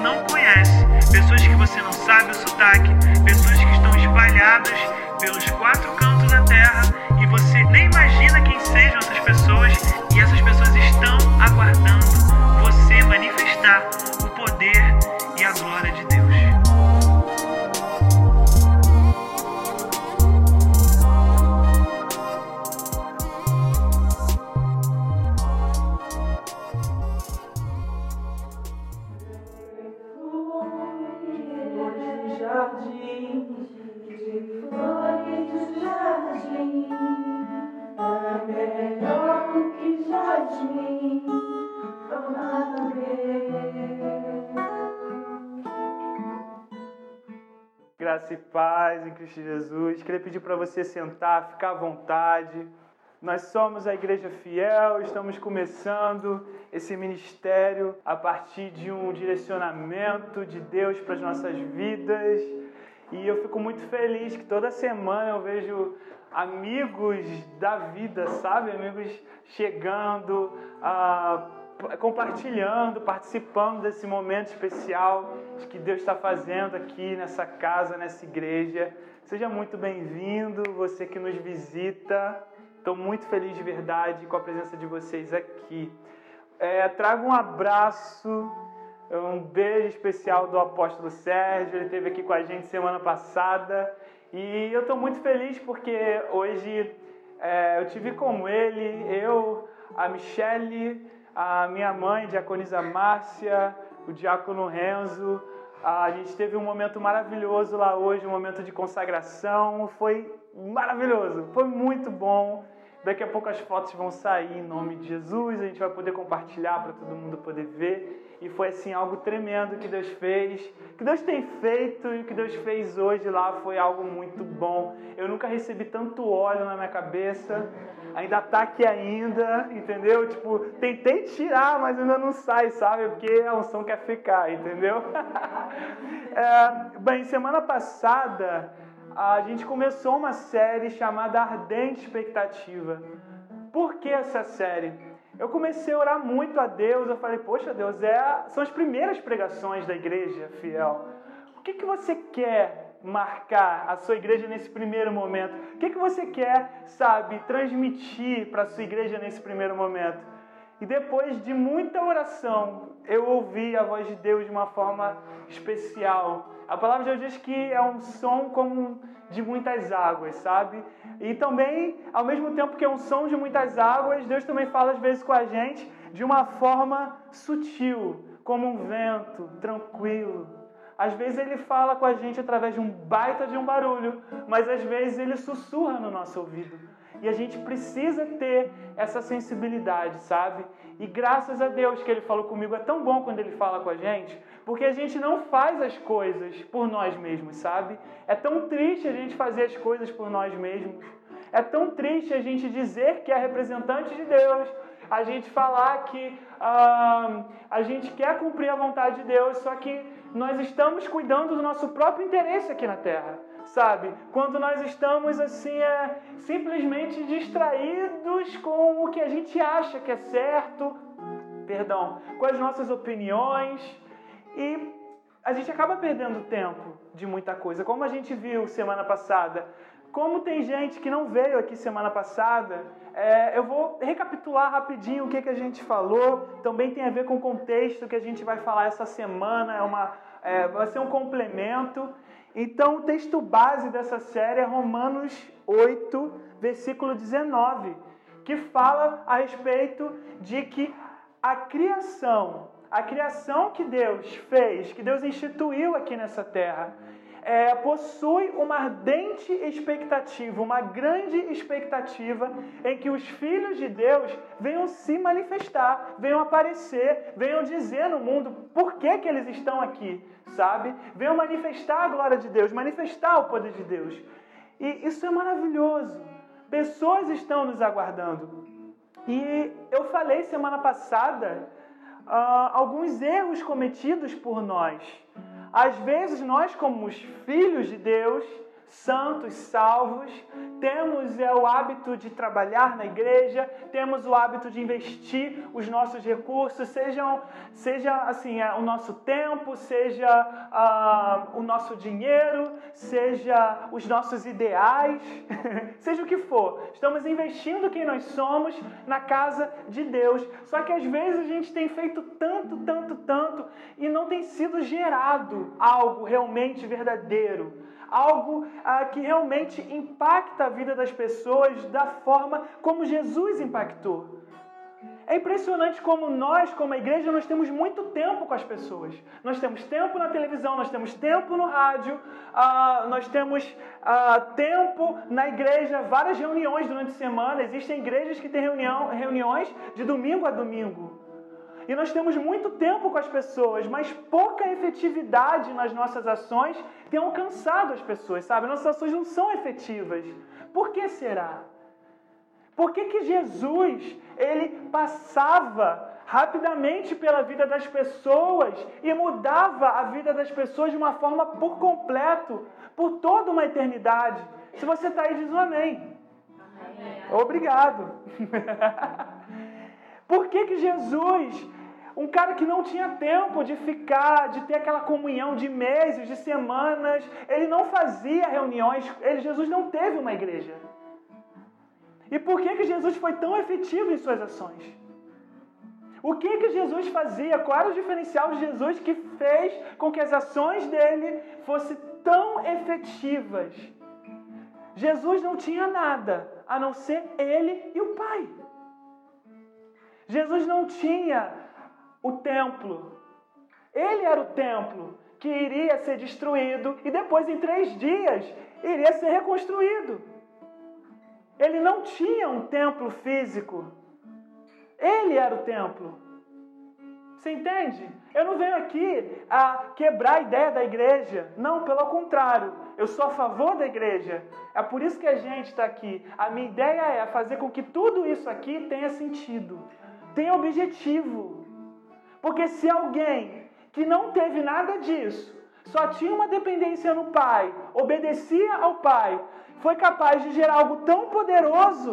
não conhece, pessoas que você não sabe o sotaque, pessoas que estão espalhadas pelos quatro cantos da terra. E você nem imagina quem sejam essas pessoas e essas Graça e paz em Cristo Jesus. Queria pedir para você sentar, ficar à vontade. Nós somos a Igreja Fiel, estamos começando esse ministério a partir de um direcionamento de Deus para as nossas vidas. E eu fico muito feliz que toda semana eu vejo amigos da vida, sabe? Amigos chegando, ah, compartilhando, participando desse momento especial que Deus está fazendo aqui nessa casa, nessa igreja. Seja muito bem-vindo, você que nos visita. Estou muito feliz de verdade com a presença de vocês aqui. É, trago um abraço, um beijo especial do apóstolo Sérgio. Ele esteve aqui com a gente semana passada. E eu estou muito feliz porque hoje é, eu tive com ele, eu, a Michele, a minha mãe, a diaconisa Márcia, o diácono Renzo. A gente teve um momento maravilhoso lá hoje, um momento de consagração. Foi maravilhoso, foi muito bom. Daqui a pouco as fotos vão sair em nome de Jesus, a gente vai poder compartilhar para todo mundo poder ver. E foi assim algo tremendo que Deus fez, que Deus tem feito e o que Deus fez hoje lá foi algo muito bom. Eu nunca recebi tanto óleo na minha cabeça, ainda tá aqui ainda, entendeu? Tipo, tentei tirar, mas ainda não sai, sabe? Porque a unção quer ficar, entendeu? é, bem, semana passada a gente começou uma série chamada Ardente Expectativa. Por que essa série? Eu comecei a orar muito a Deus, eu falei, poxa Deus, é são as primeiras pregações da igreja fiel. O que, que você quer marcar a sua igreja nesse primeiro momento? O que, que você quer, sabe, transmitir para a sua igreja nesse primeiro momento? E depois de muita oração, eu ouvi a voz de Deus de uma forma especial. A palavra de Deus diz que é um som como de muitas águas, sabe? E também, ao mesmo tempo que é um som de muitas águas, Deus também fala às vezes com a gente de uma forma sutil, como um vento, tranquilo. Às vezes ele fala com a gente através de um baita de um barulho, mas às vezes ele sussurra no nosso ouvido. E a gente precisa ter essa sensibilidade, sabe? E graças a Deus que ele falou comigo, é tão bom quando ele fala com a gente, porque a gente não faz as coisas por nós mesmos, sabe? É tão triste a gente fazer as coisas por nós mesmos. É tão triste a gente dizer que é representante de Deus, a gente falar que ah, a gente quer cumprir a vontade de Deus, só que nós estamos cuidando do nosso próprio interesse aqui na Terra, sabe? Quando nós estamos assim, é, simplesmente distraídos com o que a gente acha que é certo, perdão, com as nossas opiniões e a gente acaba perdendo tempo de muita coisa, como a gente viu semana passada. Como tem gente que não veio aqui semana passada, é, eu vou recapitular rapidinho o que, que a gente falou. Também tem a ver com o contexto que a gente vai falar essa semana. É uma, é, vai ser um complemento. Então, o texto base dessa série é Romanos 8, versículo 19, que fala a respeito de que a criação, a criação que Deus fez, que Deus instituiu aqui nessa terra, é, possui uma ardente expectativa, uma grande expectativa em que os filhos de Deus venham se manifestar, venham aparecer, venham dizer no mundo por que, que eles estão aqui, sabe? Venham manifestar a glória de Deus, manifestar o poder de Deus. E isso é maravilhoso. Pessoas estão nos aguardando. E eu falei semana passada uh, alguns erros cometidos por nós. Às vezes, nós, como os filhos de Deus, santos, salvos, temos é, o hábito de trabalhar na igreja, temos o hábito de investir os nossos recursos, sejam, seja assim, é, o nosso tempo, seja ah, o nosso dinheiro, seja os nossos ideais, seja o que for. Estamos investindo quem nós somos na casa de Deus. Só que às vezes a gente tem feito tanto, tanto, tanto e não tem sido gerado algo realmente verdadeiro algo ah, que realmente impacta a vida das pessoas da forma como Jesus impactou. É impressionante como nós, como igreja, nós temos muito tempo com as pessoas. Nós temos tempo na televisão, nós temos tempo no rádio, ah, nós temos ah, tempo na igreja, várias reuniões durante a semana. Existem igrejas que têm reunião, reuniões de domingo a domingo. E nós temos muito tempo com as pessoas, mas pouca efetividade nas nossas ações tem alcançado as pessoas, sabe? Nossas ações não são efetivas. Por que será? Por que, que Jesus ele passava rapidamente pela vida das pessoas e mudava a vida das pessoas de uma forma por completo, por toda uma eternidade? Se você está aí, diz um amém. amém. Obrigado. Por que, que Jesus um cara que não tinha tempo de ficar, de ter aquela comunhão de meses, de semanas, ele não fazia reuniões, ele, Jesus não teve uma igreja. E por que, que Jesus foi tão efetivo em suas ações? O que, que Jesus fazia? Qual era o diferencial de Jesus que fez com que as ações dele fossem tão efetivas? Jesus não tinha nada a não ser ele e o Pai. Jesus não tinha o templo. Ele era o templo que iria ser destruído e depois, em três dias, iria ser reconstruído. Ele não tinha um templo físico. Ele era o templo. Você entende? Eu não venho aqui a quebrar a ideia da igreja. Não, pelo contrário. Eu sou a favor da igreja. É por isso que a gente está aqui. A minha ideia é fazer com que tudo isso aqui tenha sentido, tenha objetivo. Porque se alguém que não teve nada disso, só tinha uma dependência no Pai, obedecia ao Pai, foi capaz de gerar algo tão poderoso,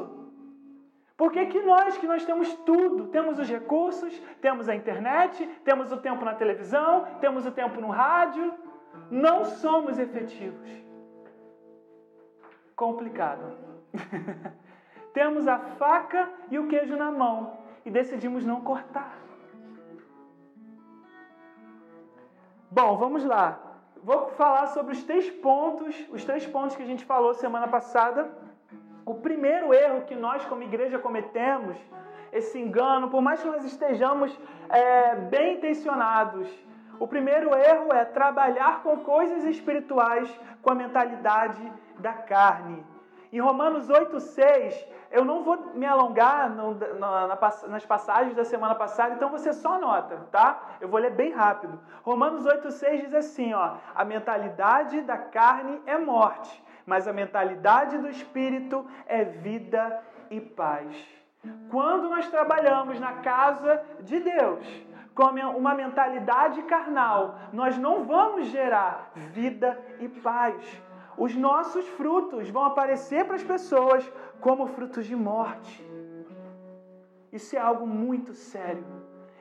por que, que nós, que nós temos tudo, temos os recursos, temos a internet, temos o tempo na televisão, temos o tempo no rádio, não somos efetivos? Complicado. temos a faca e o queijo na mão e decidimos não cortar. Bom, vamos lá. Vou falar sobre os três pontos, os três pontos que a gente falou semana passada. O primeiro erro que nós, como igreja, cometemos, esse engano, por mais que nós estejamos é, bem intencionados, o primeiro erro é trabalhar com coisas espirituais com a mentalidade da carne. Em Romanos 8,6, eu não vou me alongar no, na, na, nas passagens da semana passada, então você só anota, tá? Eu vou ler bem rápido. Romanos 8,6 diz assim: ó, a mentalidade da carne é morte, mas a mentalidade do espírito é vida e paz. Quando nós trabalhamos na casa de Deus, com uma mentalidade carnal, nós não vamos gerar vida e paz os nossos frutos vão aparecer para as pessoas como frutos de morte. Isso é algo muito sério.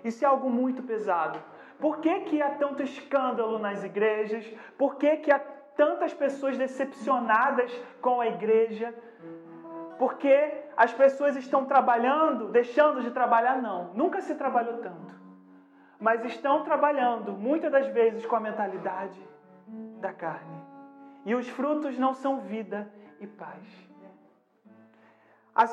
Isso é algo muito pesado. Por que, que há tanto escândalo nas igrejas? Por que, que há tantas pessoas decepcionadas com a igreja? Porque as pessoas estão trabalhando, deixando de trabalhar? Não, nunca se trabalhou tanto. Mas estão trabalhando, muitas das vezes, com a mentalidade da carne. E os frutos não são vida e paz.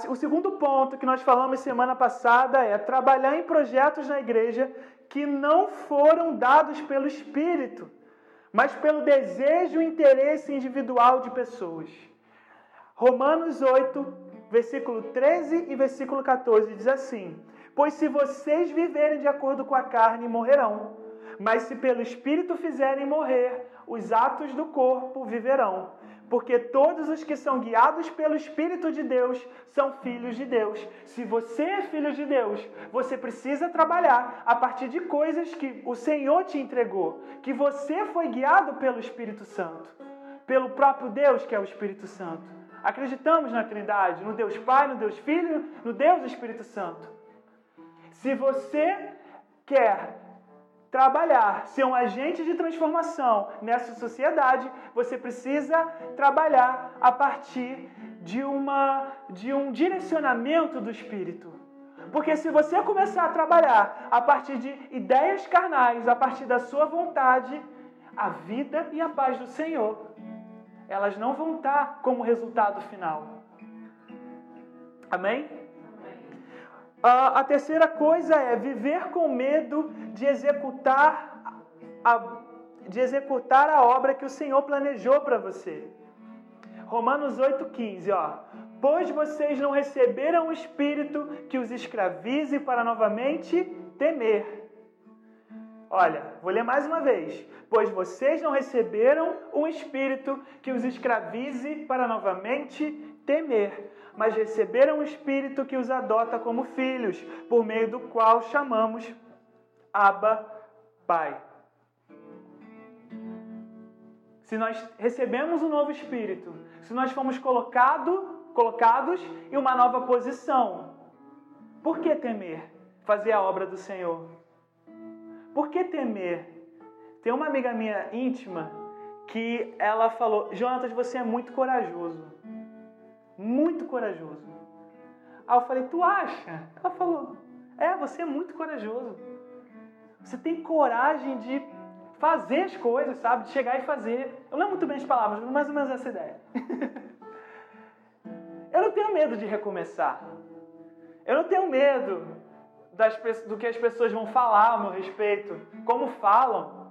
O segundo ponto que nós falamos semana passada é trabalhar em projetos na igreja que não foram dados pelo Espírito, mas pelo desejo e interesse individual de pessoas. Romanos 8, versículo 13 e versículo 14 diz assim: Pois se vocês viverem de acordo com a carne, morrerão. Mas se pelo Espírito fizerem morrer, os atos do corpo viverão. Porque todos os que são guiados pelo Espírito de Deus são filhos de Deus. Se você é filho de Deus, você precisa trabalhar a partir de coisas que o Senhor te entregou, que você foi guiado pelo Espírito Santo, pelo próprio Deus que é o Espírito Santo. Acreditamos na Trindade, no Deus Pai, no Deus Filho, no Deus Espírito Santo. Se você quer trabalhar, ser um agente de transformação nessa sociedade, você precisa trabalhar a partir de, uma, de um direcionamento do Espírito. Porque se você começar a trabalhar a partir de ideias carnais, a partir da sua vontade, a vida e a paz do Senhor, elas não vão estar como resultado final. Amém? A terceira coisa é viver com medo de executar a, de executar a obra que o Senhor planejou para você. Romanos 8,15, ó. Pois vocês não receberam o Espírito que os escravize para novamente temer. Olha, vou ler mais uma vez. Pois vocês não receberam um Espírito que os escravize para novamente temer mas receberam o Espírito que os adota como filhos, por meio do qual chamamos Abba Pai. Se nós recebemos um novo Espírito, se nós fomos colocado, colocados em uma nova posição, por que temer fazer a obra do Senhor? Por que temer? Tem uma amiga minha íntima que ela falou: Jonatas, você é muito corajoso muito corajoso. Aí eu falei, tu acha? Ela falou, é, você é muito corajoso. Você tem coragem de fazer as coisas, sabe? De chegar e fazer. Eu não lembro muito bem as palavras, mas mais ou menos essa ideia. eu não tenho medo de recomeçar. Eu não tenho medo das, do que as pessoas vão falar a meu respeito, como falam.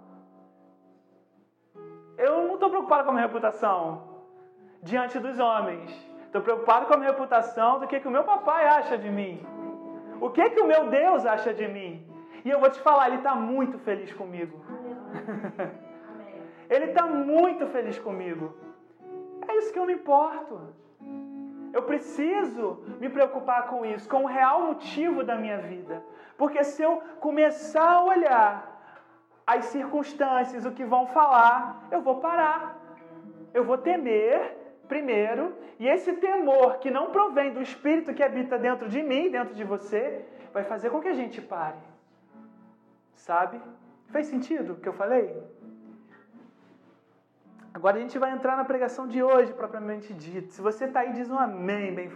Eu não estou preocupado com a minha reputação diante dos homens. Estou preocupado com a minha reputação do que, que o meu papai acha de mim. O que, que o meu Deus acha de mim. E eu vou te falar, Ele está muito feliz comigo. ele está muito feliz comigo. É isso que eu me importo. Eu preciso me preocupar com isso, com o real motivo da minha vida. Porque se eu começar a olhar as circunstâncias, o que vão falar, eu vou parar. Eu vou temer primeiro, e esse temor que não provém do Espírito que habita dentro de mim, dentro de você, vai fazer com que a gente pare. Sabe? Fez sentido o que eu falei? Agora a gente vai entrar na pregação de hoje, propriamente dito. Se você está aí, diz um amém, bem.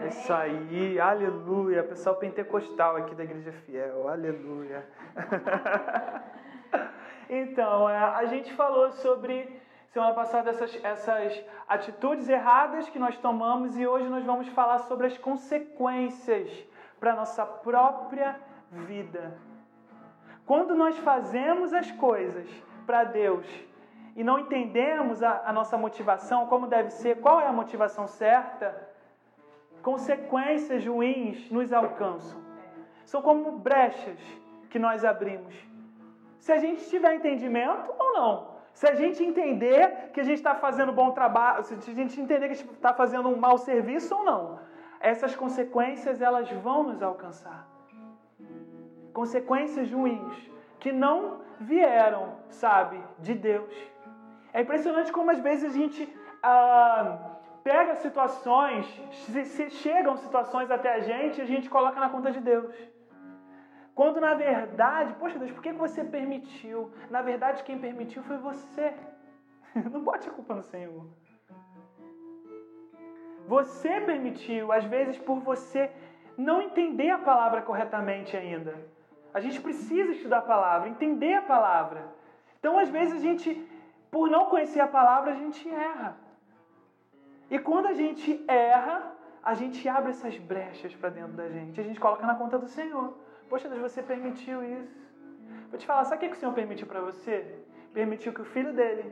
É isso aí, aleluia. Pessoal pentecostal aqui da Igreja Fiel, aleluia. então, é, a gente falou sobre semana passada essas, essas atitudes erradas que nós tomamos e hoje nós vamos falar sobre as consequências para a nossa própria vida. Quando nós fazemos as coisas para Deus e não entendemos a, a nossa motivação, como deve ser, qual é a motivação certa, consequências ruins nos alcançam. São como brechas que nós abrimos. Se a gente tiver entendimento ou não. Se a gente entender que a gente está fazendo bom trabalho, se a gente entender que a gente está fazendo um mau serviço ou não, essas consequências elas vão nos alcançar. Consequências ruins que não vieram, sabe, de Deus. É impressionante como às vezes a gente ah, pega situações, se, se chegam situações até a gente a gente coloca na conta de Deus. Quando na verdade, poxa Deus, por que você permitiu? Na verdade, quem permitiu foi você. Não bote a culpa no Senhor. Você permitiu, às vezes por você não entender a palavra corretamente ainda. A gente precisa estudar a palavra, entender a palavra. Então, às vezes, a gente, por não conhecer a palavra, a gente erra. E quando a gente erra, a gente abre essas brechas para dentro da gente. A gente coloca na conta do Senhor. Poxa Deus, você permitiu isso. Vou te falar, sabe o que o Senhor permitiu para você? Permitiu que o filho dele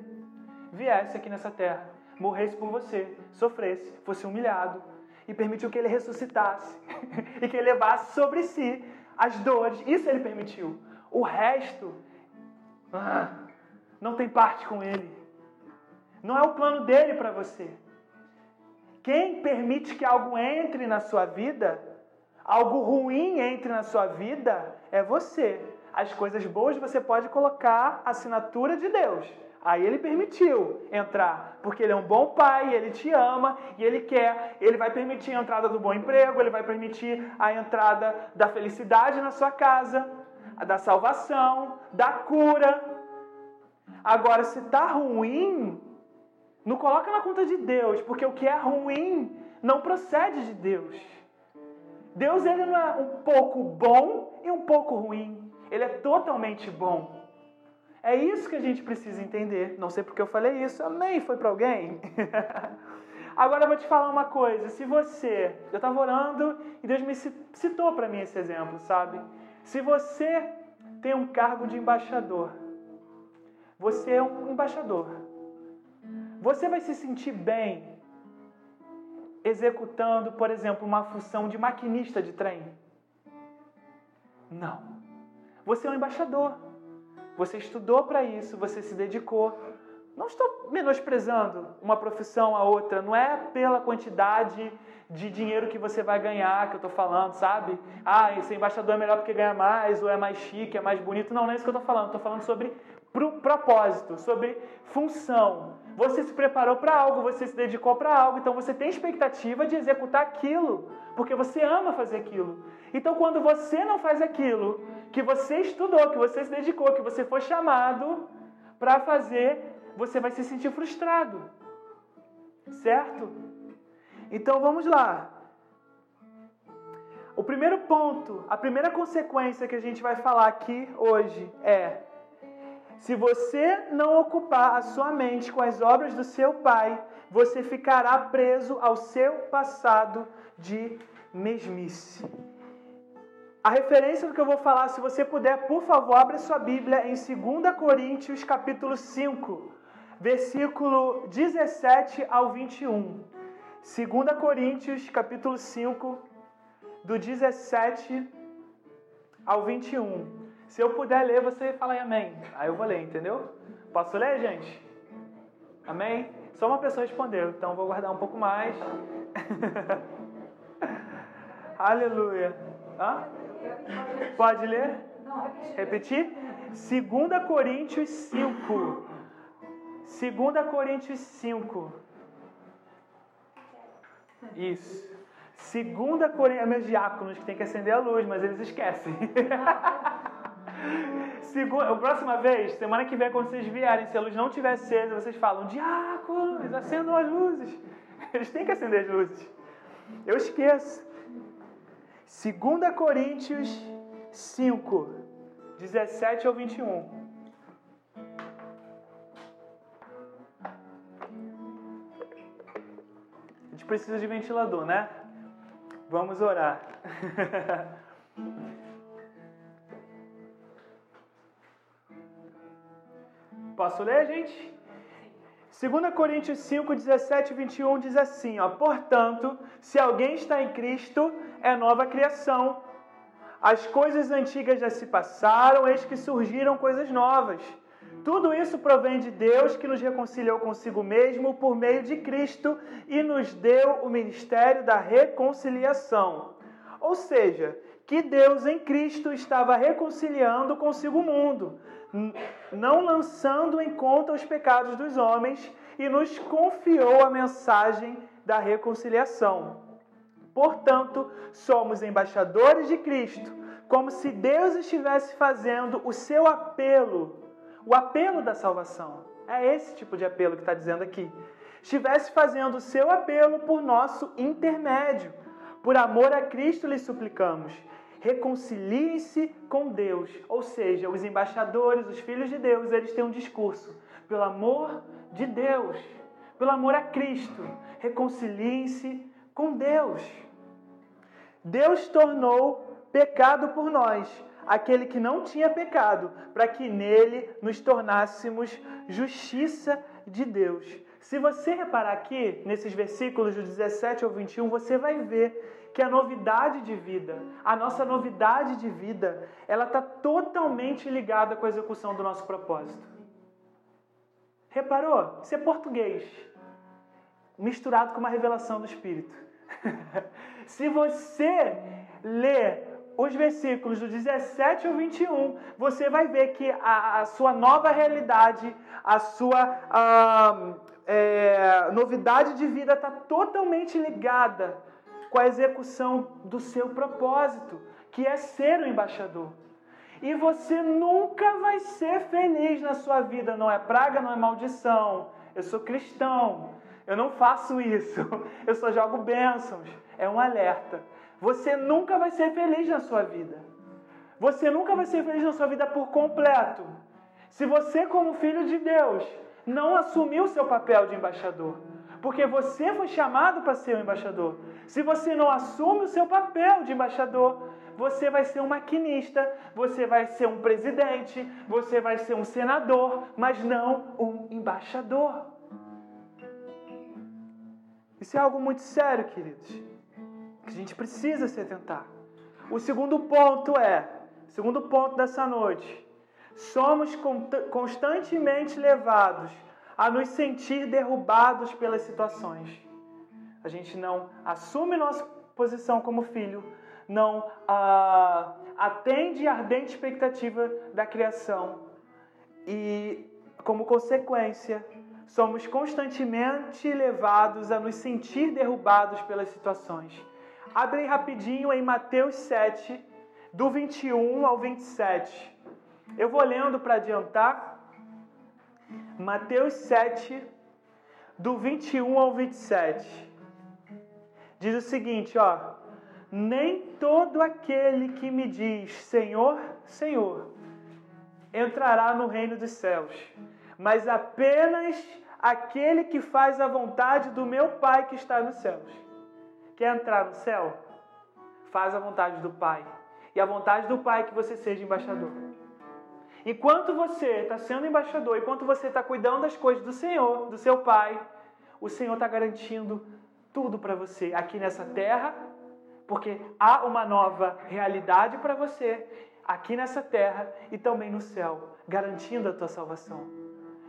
viesse aqui nessa terra, morresse por você, sofresse, fosse humilhado, e permitiu que ele ressuscitasse e que ele levasse sobre si as dores. Isso ele permitiu. o resto ah, não tem parte com Ele. Não é o plano dele para você. Quem permite que algo entre na sua vida, algo ruim entre na sua vida, é você. As coisas boas você pode colocar a assinatura de Deus. Aí ele permitiu entrar, porque ele é um bom pai, ele te ama e ele quer, ele vai permitir a entrada do bom emprego, ele vai permitir a entrada da felicidade na sua casa, da salvação, da cura. Agora, se está ruim, não coloca na conta de Deus, porque o que é ruim não procede de Deus. Deus ele não é um pouco bom e um pouco ruim. Ele é totalmente bom. É isso que a gente precisa entender. Não sei porque eu falei isso. Amém? Foi para alguém? Agora eu vou te falar uma coisa. Se você. Eu estava orando e Deus me citou para mim esse exemplo, sabe? Se você tem um cargo de embaixador, você é um embaixador. Você vai se sentir bem executando, por exemplo, uma função de maquinista de trem? Não. Você é um embaixador. Você estudou para isso, você se dedicou. Não estou menosprezando uma profissão a outra, não é pela quantidade de dinheiro que você vai ganhar que eu estou falando, sabe? Ah, esse embaixador é melhor porque ganha mais, ou é mais chique, é mais bonito. Não, não é isso que eu estou falando. Estou falando sobre propósito, sobre função. Você se preparou para algo, você se dedicou para algo, então você tem expectativa de executar aquilo, porque você ama fazer aquilo. Então, quando você não faz aquilo que você estudou, que você se dedicou, que você foi chamado para fazer, você vai se sentir frustrado. Certo? Então vamos lá. O primeiro ponto, a primeira consequência que a gente vai falar aqui hoje é se você não ocupar a sua mente com as obras do seu pai, você ficará preso ao seu passado de mesmice. A referência do que eu vou falar, se você puder, por favor, abra sua Bíblia em 2 Coríntios, capítulo 5, versículo 17 ao 21. 2 Coríntios, capítulo 5, do 17 ao 21. Se eu puder ler, você fala aí amém. Aí eu vou ler, entendeu? Posso ler, gente? Amém? Só uma pessoa respondeu, então vou guardar um pouco mais. Aleluia. Hã? Pode ler? Repetir? 2 Coríntios 5. 2 Coríntios 5. Isso. 2 Coríntios. É meus diáconos que tem que acender a luz, mas eles esquecem. Segunda, próxima vez, semana que vem, quando vocês vierem, se a luz não estiver acesa, vocês falam, diáconos, acendam as luzes. Eles têm que acender as luzes. Eu esqueço. 2 Coríntios 5, 17 ao 21. A gente precisa de ventilador, né? Vamos orar. Posso ler, gente? 2 Coríntios 5, 17 e 21 diz assim: ó, Portanto, se alguém está em Cristo, é nova criação. As coisas antigas já se passaram, eis que surgiram coisas novas. Tudo isso provém de Deus que nos reconciliou consigo mesmo por meio de Cristo e nos deu o ministério da reconciliação. Ou seja, que Deus em Cristo estava reconciliando consigo o mundo não lançando em conta os pecados dos homens, e nos confiou a mensagem da reconciliação. Portanto, somos embaixadores de Cristo, como se Deus estivesse fazendo o seu apelo, o apelo da salvação. É esse tipo de apelo que está dizendo aqui. Estivesse fazendo o seu apelo por nosso intermédio. Por amor a Cristo lhe suplicamos reconciliem-se com Deus. Ou seja, os embaixadores, os filhos de Deus, eles têm um discurso. Pelo amor de Deus, pelo amor a Cristo, reconciliem-se com Deus. Deus tornou pecado por nós, aquele que não tinha pecado, para que nele nos tornássemos justiça de Deus. Se você reparar aqui, nesses versículos do 17 ao 21, você vai ver que a novidade de vida, a nossa novidade de vida, ela está totalmente ligada com a execução do nosso propósito. Reparou? Isso é português, misturado com uma revelação do Espírito. Se você ler os versículos do 17 ao 21, você vai ver que a, a sua nova realidade, a sua a, é, novidade de vida está totalmente ligada com a execução do seu propósito, que é ser o embaixador. E você nunca vai ser feliz na sua vida, não é praga, não é maldição. Eu sou cristão, eu não faço isso, eu só jogo bênçãos. É um alerta. Você nunca vai ser feliz na sua vida. Você nunca vai ser feliz na sua vida por completo. Se você, como filho de Deus, não assumiu o seu papel de embaixador. Porque você foi chamado para ser um embaixador. Se você não assume o seu papel de embaixador, você vai ser um maquinista, você vai ser um presidente, você vai ser um senador, mas não um embaixador. Isso é algo muito sério, queridos que a gente precisa se atentar. O segundo ponto é, segundo ponto dessa noite, somos constantemente levados a nos sentir derrubados pelas situações. A gente não assume nossa posição como filho, não ah, atende a ardente expectativa da criação e, como consequência, somos constantemente levados a nos sentir derrubados pelas situações. Abre rapidinho em Mateus 7, do 21 ao 27. Eu vou lendo para adiantar. Mateus 7, do 21 ao 27. Diz o seguinte, ó: Nem todo aquele que me diz Senhor, Senhor, entrará no reino dos céus, mas apenas aquele que faz a vontade do meu Pai que está nos céus. Quer entrar no céu? Faz a vontade do Pai. E a vontade do Pai é que você seja embaixador. Enquanto você está sendo embaixador, enquanto você está cuidando das coisas do Senhor, do seu Pai, o Senhor está garantindo tudo para você aqui nessa terra, porque há uma nova realidade para você aqui nessa terra e também no céu, garantindo a tua salvação.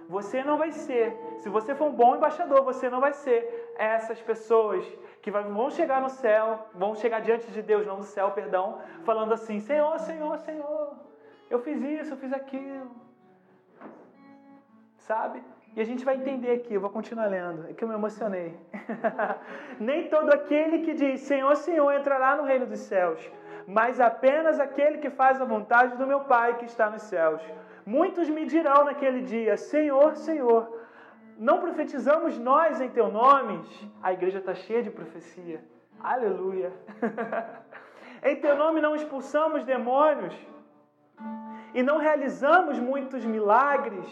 Você não vai ser, se você for um bom embaixador, você não vai ser essas pessoas que vão chegar no céu, vão chegar diante de Deus, não no céu, perdão, falando assim: Senhor, Senhor, Senhor, eu fiz isso, eu fiz aquilo. Sabe? E a gente vai entender aqui, eu vou continuar lendo, é que eu me emocionei. Nem todo aquele que diz Senhor, Senhor entrará no reino dos céus, mas apenas aquele que faz a vontade do meu Pai que está nos céus. Muitos me dirão naquele dia: Senhor, Senhor, não profetizamos nós em teu nome? A igreja está cheia de profecia. Aleluia. em teu nome não expulsamos demônios e não realizamos muitos milagres.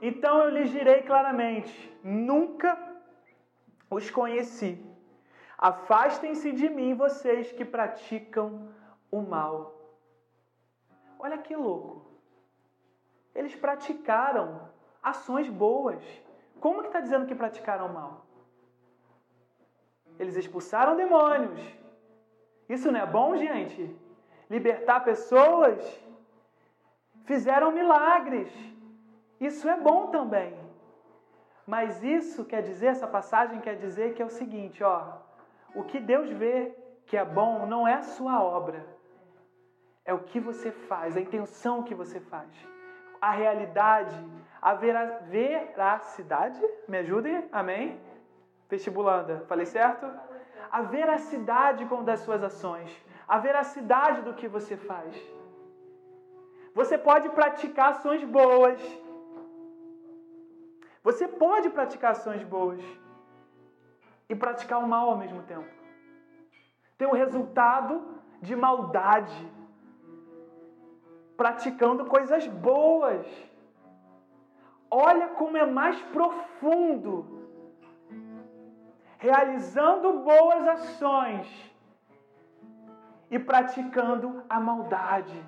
Então eu lhes direi claramente: nunca os conheci. Afastem-se de mim, vocês que praticam o mal. Olha que louco eles praticaram ações boas. Como que está dizendo que praticaram mal? Eles expulsaram demônios. Isso não é bom, gente? Libertar pessoas. Fizeram milagres. Isso é bom também. Mas isso quer dizer, essa passagem quer dizer que é o seguinte, ó. O que Deus vê que é bom não é a sua obra. É o que você faz, a intenção que você faz a realidade, a vera, veracidade, me ajudem, amém? Vestibulanda, falei certo? A veracidade com das suas ações, a veracidade do que você faz. Você pode praticar ações boas. Você pode praticar ações boas e praticar o mal ao mesmo tempo. Ter um resultado de maldade praticando coisas boas. Olha como é mais profundo. Realizando boas ações e praticando a maldade.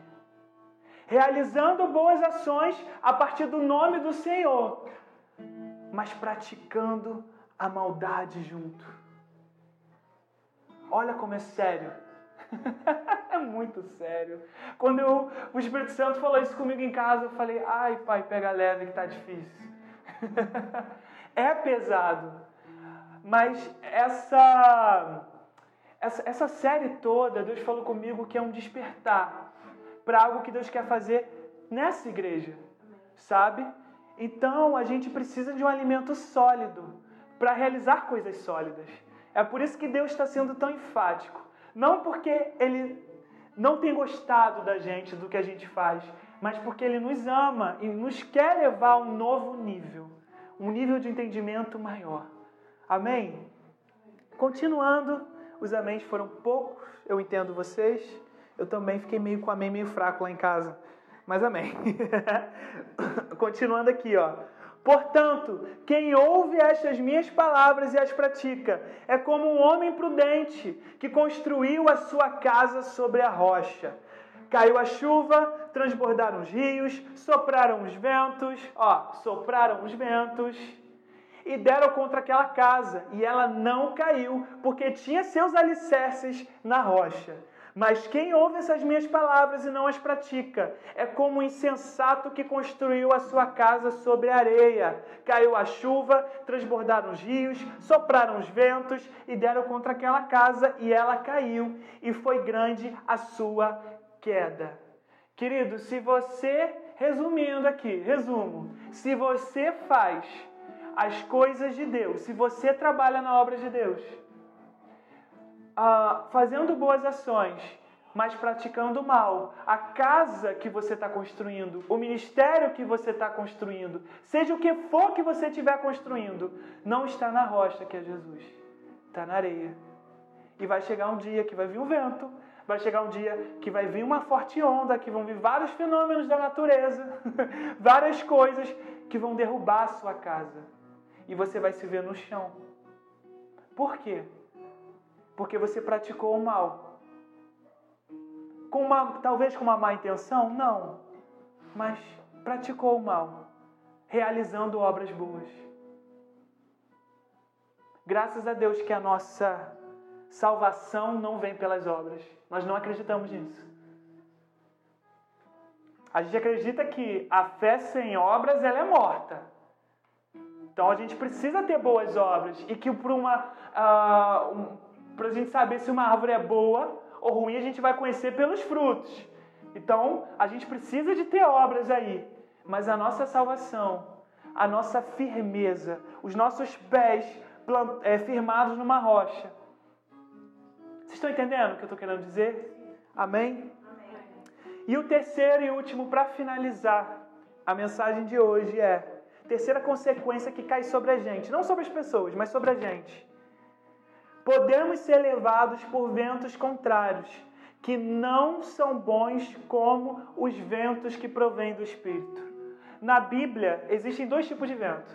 Realizando boas ações a partir do nome do Senhor, mas praticando a maldade junto. Olha como é sério. é muito sério. Quando eu, o Espírito Santo falou isso comigo em casa, eu falei: ai, pai, pega leve que tá difícil. é pesado. Mas essa, essa, essa série toda, Deus falou comigo que é um despertar para algo que Deus quer fazer nessa igreja, sabe? Então a gente precisa de um alimento sólido para realizar coisas sólidas. É por isso que Deus está sendo tão enfático. Não porque Ele não tem gostado da gente, do que a gente faz, mas porque Ele nos ama e nos quer levar a um novo nível um nível de entendimento maior. Amém? Continuando, os améns foram poucos, eu entendo vocês. Eu também fiquei meio com amém meio fraco lá em casa. Mas amém. Continuando aqui, ó. Portanto, quem ouve estas minhas palavras e as pratica é como um homem prudente que construiu a sua casa sobre a rocha. Caiu a chuva, transbordaram os rios, sopraram os ventos, ó, sopraram os ventos e deram contra aquela casa, e ela não caiu, porque tinha seus alicerces na rocha. Mas quem ouve essas minhas palavras e não as pratica é como um insensato que construiu a sua casa sobre areia. Caiu a chuva, transbordaram os rios, sopraram os ventos e deram contra aquela casa e ela caiu, e foi grande a sua queda. Querido, se você, resumindo aqui, resumo, se você faz as coisas de Deus, se você trabalha na obra de Deus, ah, fazendo boas ações, mas praticando mal. A casa que você está construindo, o ministério que você está construindo, seja o que for que você estiver construindo, não está na rocha que é Jesus, está na areia. E vai chegar um dia que vai vir um vento, vai chegar um dia que vai vir uma forte onda, que vão vir vários fenômenos da natureza, várias coisas que vão derrubar a sua casa. E você vai se ver no chão. Por quê? porque você praticou o mal. Com uma, talvez com uma má intenção? Não. Mas praticou o mal, realizando obras boas. Graças a Deus que a nossa salvação não vem pelas obras. Nós não acreditamos nisso. A gente acredita que a fé sem obras ela é morta. Então a gente precisa ter boas obras e que por uma uh, um, para a gente saber se uma árvore é boa ou ruim, a gente vai conhecer pelos frutos. Então, a gente precisa de ter obras aí, mas a nossa salvação, a nossa firmeza, os nossos pés é, firmados numa rocha. Vocês estão entendendo o que eu estou querendo dizer? Amém? Amém? E o terceiro e último, para finalizar a mensagem de hoje, é: terceira consequência que cai sobre a gente, não sobre as pessoas, mas sobre a gente podemos ser levados por ventos contrários, que não são bons como os ventos que provêm do Espírito. Na Bíblia existem dois tipos de vento.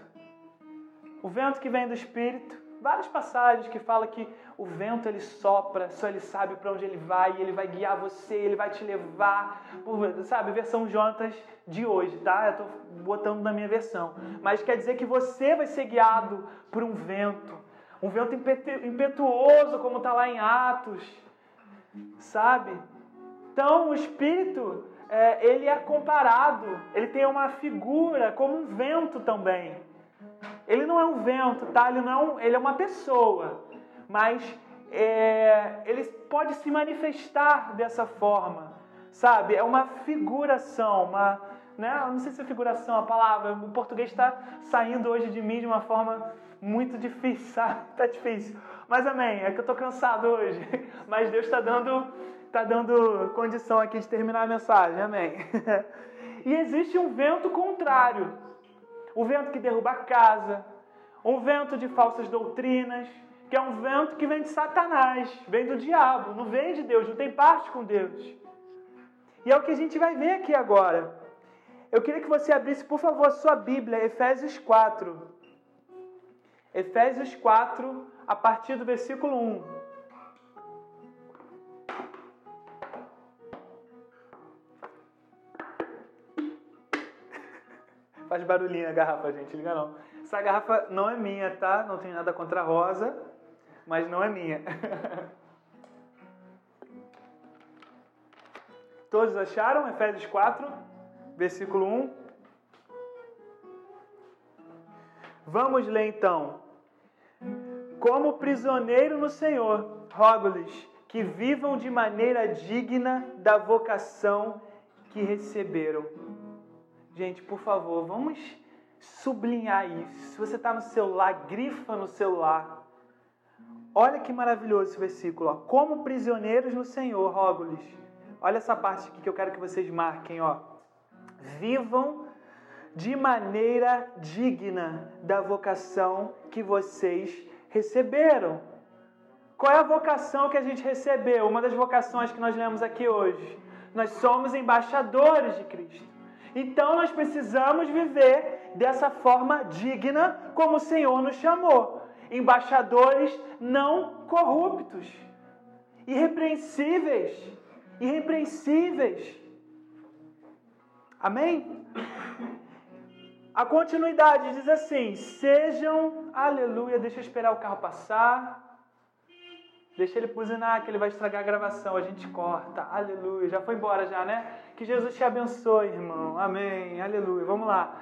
O vento que vem do Espírito, várias passagens que fala que o vento ele sopra, só ele sabe para onde ele vai, ele vai guiar você, ele vai te levar, sabe, versão Jonatas de hoje, tá? Eu estou botando na minha versão. Mas quer dizer que você vai ser guiado por um vento um vento impetuoso, como está lá em Atos, sabe? Então, o Espírito, é, ele é comparado, ele tem uma figura como um vento também. Ele não é um vento, tá? Ele, não é, ele é uma pessoa, mas é, ele pode se manifestar dessa forma, sabe? É uma figuração, uma, né? não sei se é figuração a palavra, o português está saindo hoje de mim de uma forma muito difícil, sabe? Tá difícil. Mas amém, é que eu tô cansado hoje. Mas Deus está dando, tá dando condição aqui de terminar a mensagem, amém. E existe um vento contrário. O vento que derruba a casa, um vento de falsas doutrinas, que é um vento que vem de Satanás, vem do diabo, não vem de Deus, não tem parte com Deus. E é o que a gente vai ver aqui agora. Eu queria que você abrisse, por favor, a sua Bíblia, Efésios 4. Efésios 4, a partir do versículo 1. Faz barulhinho a garrafa, gente, liga não. Essa garrafa não é minha, tá? Não tenho nada contra a rosa, mas não é minha. Todos acharam? Efésios 4, versículo 1. Vamos ler então. Como prisioneiro no Senhor, rogo-lhes que vivam de maneira digna da vocação que receberam Gente, por favor, vamos sublinhar isso. Se você está no celular, grifa no celular. Olha que maravilhoso esse versículo. Ó. Como prisioneiros no Senhor, rogo-lhes. Olha essa parte aqui que eu quero que vocês marquem. Ó. Vivam de maneira digna da vocação que vocês receberam. Qual é a vocação que a gente recebeu? Uma das vocações que nós lemos aqui hoje. Nós somos embaixadores de Cristo. Então nós precisamos viver dessa forma digna como o Senhor nos chamou embaixadores não corruptos, irrepreensíveis, irrepreensíveis. Amém? A continuidade diz assim: sejam, aleluia, deixa eu esperar o carro passar. Deixa ele buzinar, que ele vai estragar a gravação. A gente corta. Aleluia. Já foi embora já, né? Que Jesus te abençoe, irmão. Amém. Aleluia. Vamos lá.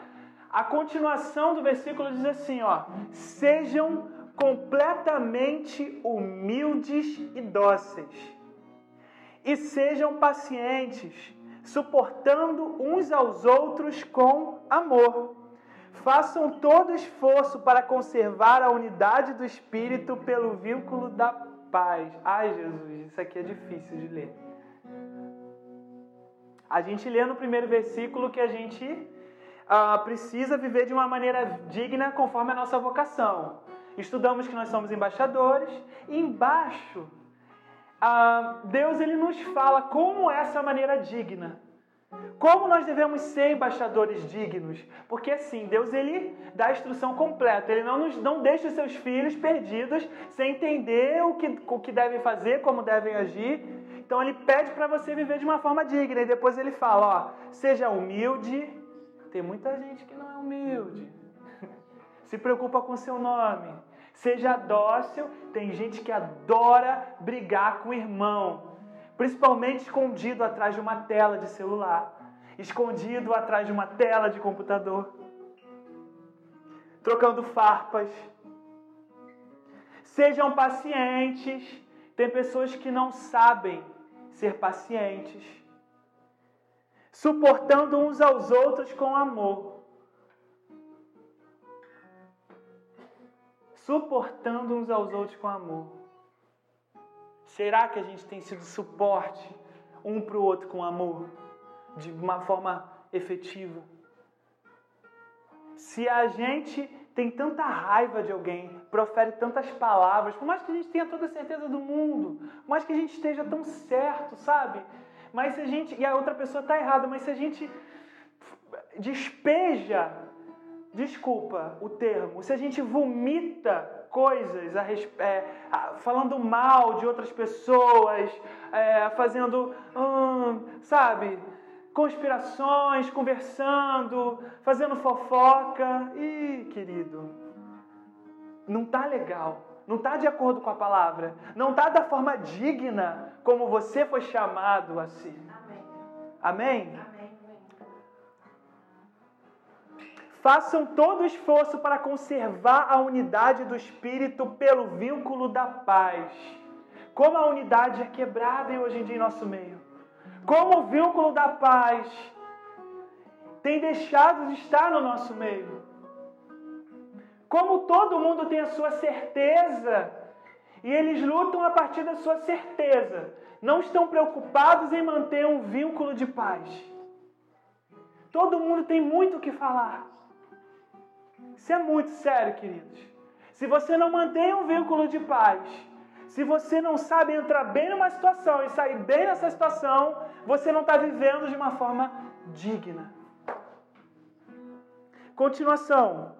A continuação do versículo diz assim, ó: Sejam completamente humildes e dóceis. E sejam pacientes, suportando uns aos outros com amor. Façam todo esforço para conservar a unidade do espírito pelo vínculo da paz. Ai, Jesus, isso aqui é difícil de ler. A gente lê no primeiro versículo que a gente uh, precisa viver de uma maneira digna conforme a nossa vocação. Estudamos que nós somos embaixadores. E embaixo, ah, Deus ele nos fala como é essa maneira digna. Como nós devemos ser embaixadores dignos? Porque assim, Deus ele dá a instrução completa. Ele não nos não deixa os seus filhos perdidos, sem entender o que, o que devem fazer, como devem agir. Então ele pede para você viver de uma forma digna. E depois ele fala, ó, seja humilde. Tem muita gente que não é humilde se preocupa com seu nome. Seja dócil, tem gente que adora brigar com o irmão, principalmente escondido atrás de uma tela de celular, escondido atrás de uma tela de computador, trocando farpas. Sejam pacientes. Tem pessoas que não sabem ser pacientes, suportando uns aos outros com amor. suportando uns aos outros com amor. Será que a gente tem sido suporte um para o outro com amor, de uma forma efetiva? Se a gente tem tanta raiva de alguém, profere tantas palavras, por mais que a gente tenha toda a certeza do mundo, por mais que a gente esteja tão certo, sabe? Mas se a gente. E a outra pessoa está errada, mas se a gente despeja desculpa o termo, se a gente vomita coisas, a, é, a, falando mal de outras pessoas, é, fazendo, hum, sabe, conspirações, conversando, fazendo fofoca, e querido, não tá legal, não tá de acordo com a palavra, não tá da forma digna como você foi chamado a ser. Amém? Amém? Façam todo o esforço para conservar a unidade do espírito pelo vínculo da paz. Como a unidade é quebrada hoje em dia em nosso meio. Como o vínculo da paz tem deixado de estar no nosso meio. Como todo mundo tem a sua certeza e eles lutam a partir da sua certeza. Não estão preocupados em manter um vínculo de paz. Todo mundo tem muito o que falar. Isso é muito sério, queridos. Se você não mantém um vínculo de paz, se você não sabe entrar bem numa situação e sair bem nessa situação, você não está vivendo de uma forma digna. Continuação.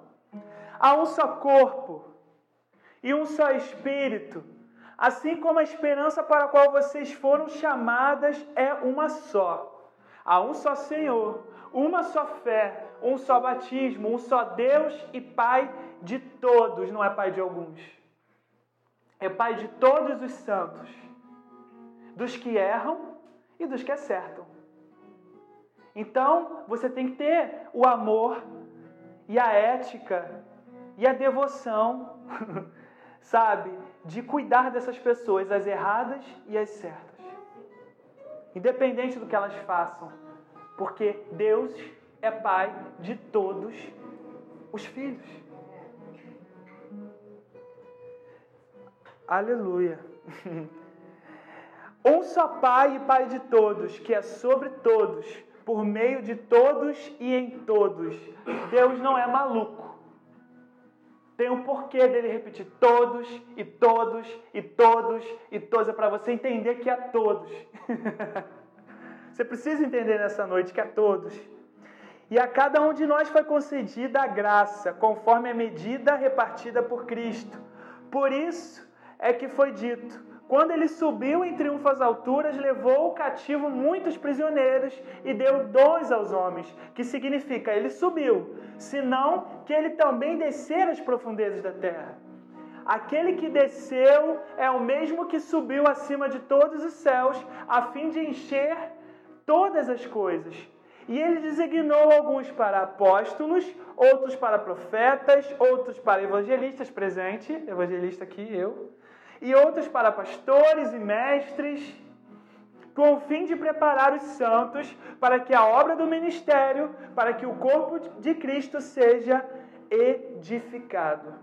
Há um só corpo e um só espírito, assim como a esperança para a qual vocês foram chamadas é uma só. Há um só Senhor, uma só fé, um só batismo, um só Deus e Pai de todos, não é Pai de alguns. É Pai de todos os santos, dos que erram e dos que acertam. Então, você tem que ter o amor e a ética e a devoção, sabe, de cuidar dessas pessoas, as erradas e as certas. Independente do que elas façam, porque Deus é pai de todos os filhos. Aleluia. Um só Pai e Pai de todos, que é sobre todos, por meio de todos e em todos. Deus não é maluco. Tem um porquê dele repetir todos e todos e todos e todos. É para você entender que é todos. você precisa entender nessa noite que é todos. E a cada um de nós foi concedida a graça, conforme a medida repartida por Cristo. Por isso é que foi dito quando ele subiu em triunfo às alturas, levou cativo muitos prisioneiros e deu dons aos homens, que significa ele subiu, senão que ele também descer às profundezas da terra. Aquele que desceu é o mesmo que subiu acima de todos os céus, a fim de encher todas as coisas. E ele designou alguns para apóstolos, outros para profetas, outros para evangelistas, presente, evangelista aqui, eu e outros para pastores e mestres, com o fim de preparar os santos para que a obra do ministério, para que o corpo de Cristo seja edificado.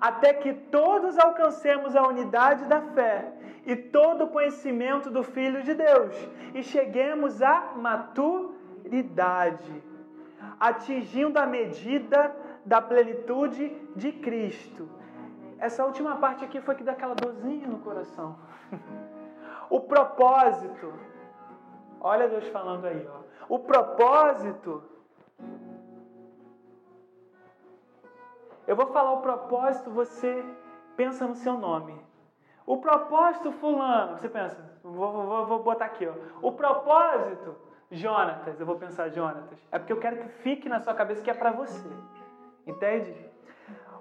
Até que todos alcancemos a unidade da fé e todo o conhecimento do Filho de Deus e cheguemos à maturidade, atingindo a medida da plenitude de Cristo essa última parte aqui foi que dá aquela dorzinha no coração. o propósito, olha Deus falando aí, ó. O propósito. Eu vou falar o propósito, você pensa no seu nome. O propósito fulano, você pensa, vou, vou, vou botar aqui, ó. O propósito, Jonatas, eu vou pensar Jonatas. É porque eu quero que fique na sua cabeça que é para você. Entende?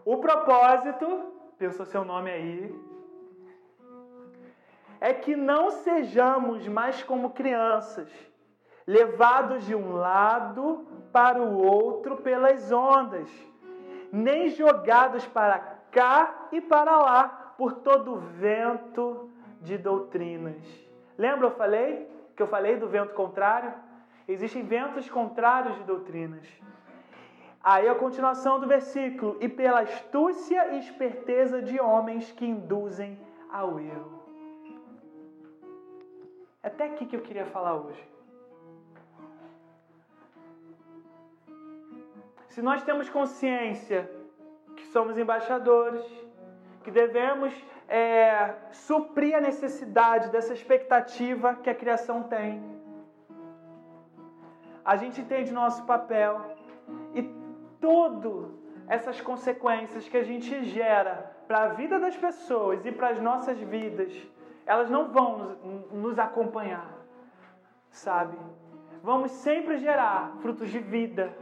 O propósito pensou seu nome aí, é que não sejamos mais como crianças, levados de um lado para o outro pelas ondas, nem jogados para cá e para lá por todo vento de doutrinas. Lembra eu falei que eu falei do vento contrário? Existem ventos contrários de doutrinas. Aí a continuação do versículo: e pela astúcia e esperteza de homens que induzem ao erro. É até aqui que eu queria falar hoje. Se nós temos consciência que somos embaixadores, que devemos é, suprir a necessidade dessa expectativa que a criação tem, a gente entende nosso papel e todas essas consequências que a gente gera para a vida das pessoas e para as nossas vidas, elas não vão nos, nos acompanhar, sabe? Vamos sempre gerar frutos de vida.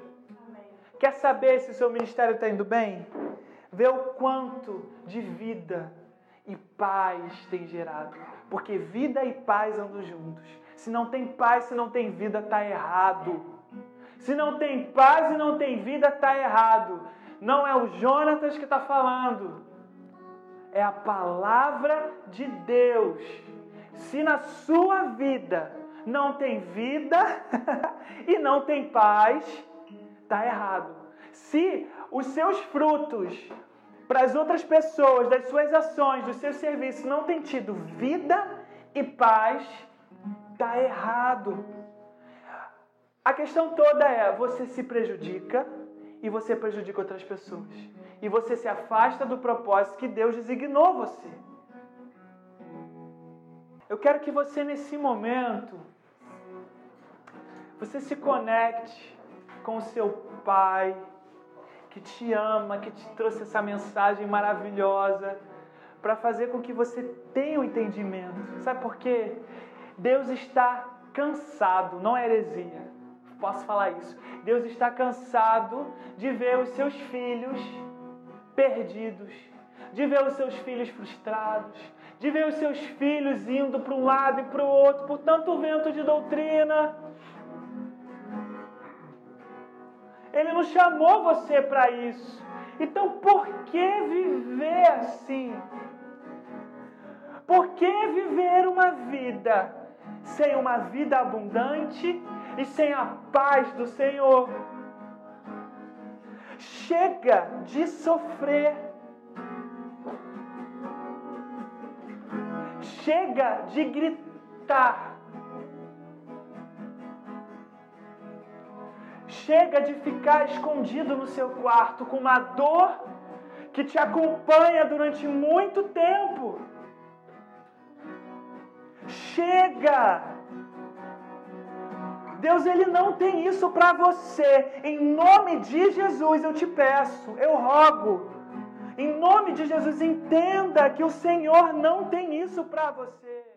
Quer saber se o seu ministério está indo bem? Vê o quanto de vida e paz tem gerado. Porque vida e paz andam juntos. Se não tem paz, se não tem vida, está errado. Se não tem paz e não tem vida, está errado. Não é o Jonatas que está falando. É a palavra de Deus. Se na sua vida não tem vida e não tem paz, está errado. Se os seus frutos para as outras pessoas, das suas ações, dos seus serviços não tem tido vida e paz, está errado. A questão toda é: você se prejudica e você prejudica outras pessoas. E você se afasta do propósito que Deus designou você. Eu quero que você, nesse momento, você se conecte com o seu Pai, que te ama, que te trouxe essa mensagem maravilhosa, para fazer com que você tenha o um entendimento. Sabe por quê? Deus está cansado, não é heresia posso falar isso. Deus está cansado de ver os seus filhos perdidos, de ver os seus filhos frustrados, de ver os seus filhos indo para um lado e para o outro por tanto vento de doutrina. Ele não chamou você para isso. Então, por que viver assim? Por que viver uma vida sem uma vida abundante e sem a paz do Senhor? Chega de sofrer. Chega de gritar. Chega de ficar escondido no seu quarto com uma dor que te acompanha durante muito tempo. Chega! Deus ele não tem isso para você. Em nome de Jesus eu te peço, eu rogo. Em nome de Jesus entenda que o Senhor não tem isso para você.